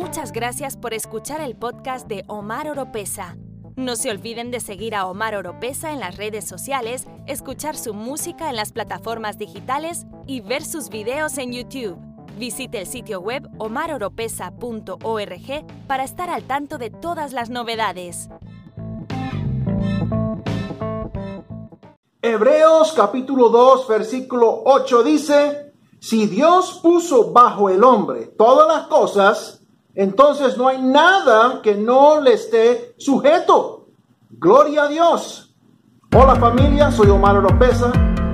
Muchas gracias por escuchar el podcast de Omar Oropesa. No se olviden de seguir a Omar Oropesa en las redes sociales, escuchar su música en las plataformas digitales y ver sus videos en YouTube. Visite el sitio web omaroropesa.org para estar al tanto de todas las novedades. Hebreos capítulo 2 versículo 8 dice, si Dios puso bajo el hombre todas las cosas, entonces no hay nada que no le esté sujeto. Gloria a Dios. Hola familia, soy Omar Oropesa,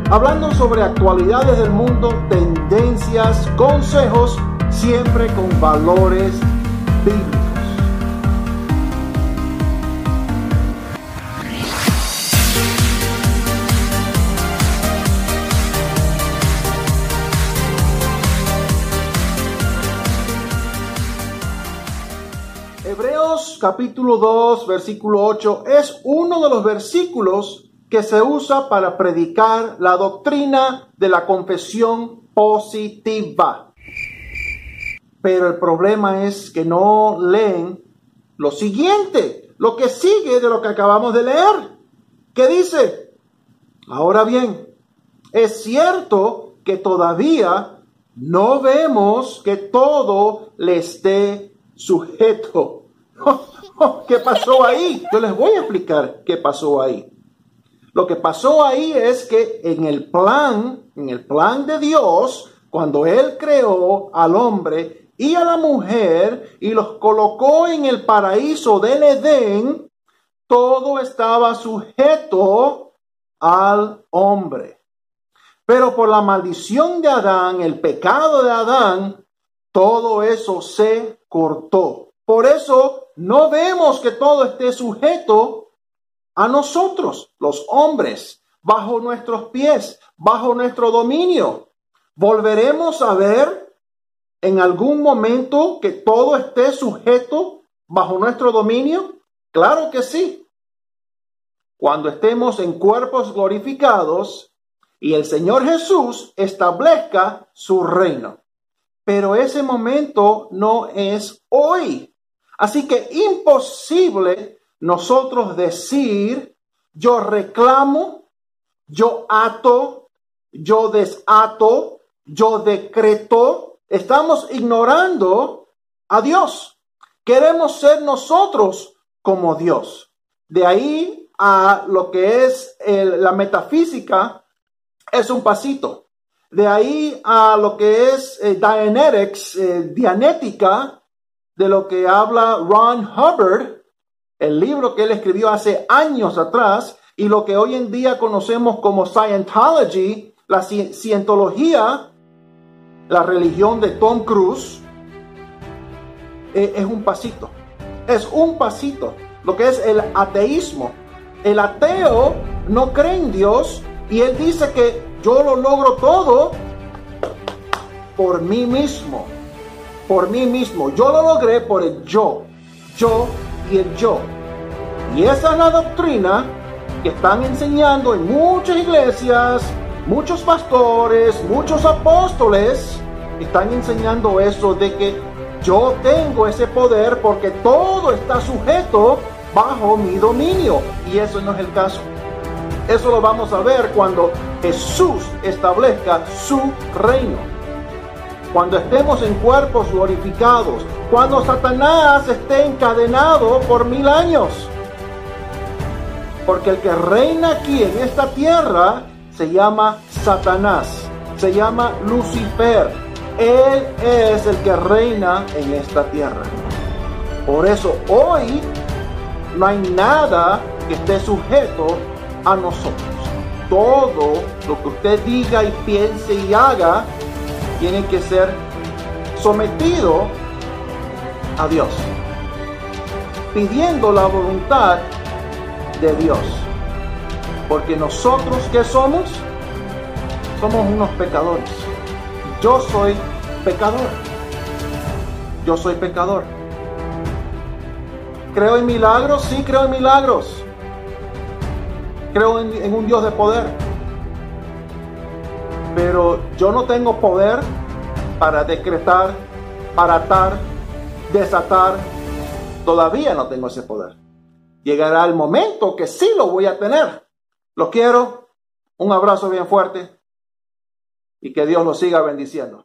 hablando sobre actualidades del mundo, tendencias, consejos, siempre con valores bíblicos. Capítulo 2, versículo 8 es uno de los versículos que se usa para predicar la doctrina de la confesión positiva. Pero el problema es que no leen lo siguiente, lo que sigue de lo que acabamos de leer. ¿Qué dice? Ahora bien, es cierto que todavía no vemos que todo le esté sujeto. ¿Qué pasó ahí? Yo les voy a explicar qué pasó ahí. Lo que pasó ahí es que en el plan, en el plan de Dios, cuando Él creó al hombre y a la mujer y los colocó en el paraíso del Edén, todo estaba sujeto al hombre. Pero por la maldición de Adán, el pecado de Adán, todo eso se cortó. Por eso no vemos que todo esté sujeto a nosotros, los hombres, bajo nuestros pies, bajo nuestro dominio. ¿Volveremos a ver en algún momento que todo esté sujeto bajo nuestro dominio? Claro que sí. Cuando estemos en cuerpos glorificados y el Señor Jesús establezca su reino. Pero ese momento no es hoy. Así que imposible nosotros decir, yo reclamo, yo ato, yo desato, yo decreto. Estamos ignorando a Dios. Queremos ser nosotros como Dios. De ahí a lo que es la metafísica es un pasito. De ahí a lo que es eh, Dianetics, eh, Dianética, de lo que habla Ron Hubbard, el libro que él escribió hace años atrás, y lo que hoy en día conocemos como Scientology, la cientología, la religión de Tom Cruise, e, es un pasito. Es un pasito. Lo que es el ateísmo. El ateo no cree en Dios y él dice que yo lo logro todo por mí mismo por mí mismo. Yo lo logré por el yo, yo y el yo. Y esa es la doctrina que están enseñando en muchas iglesias, muchos pastores, muchos apóstoles. Están enseñando eso de que yo tengo ese poder porque todo está sujeto bajo mi dominio. Y eso no es el caso. Eso lo vamos a ver cuando Jesús establezca su reino cuando estemos en cuerpos glorificados, cuando Satanás esté encadenado por mil años. Porque el que reina aquí en esta tierra se llama Satanás, se llama Lucifer. Él es el que reina en esta tierra. Por eso hoy no hay nada que esté sujeto a nosotros. Todo lo que usted diga y piense y haga tiene que ser sometido a Dios, pidiendo la voluntad de Dios. Porque nosotros que somos, somos unos pecadores. Yo soy pecador. Yo soy pecador. ¿Creo en milagros? Sí, creo en milagros. Creo en, un Dios de poder pero yo no tengo poder para decretar, para atar desatar, todavía no tengo ese poder. Llegará el momento que sí lo voy a tener. Lo quiero. Un abrazo bien fuerte y que Dios lo siga bendiciendo.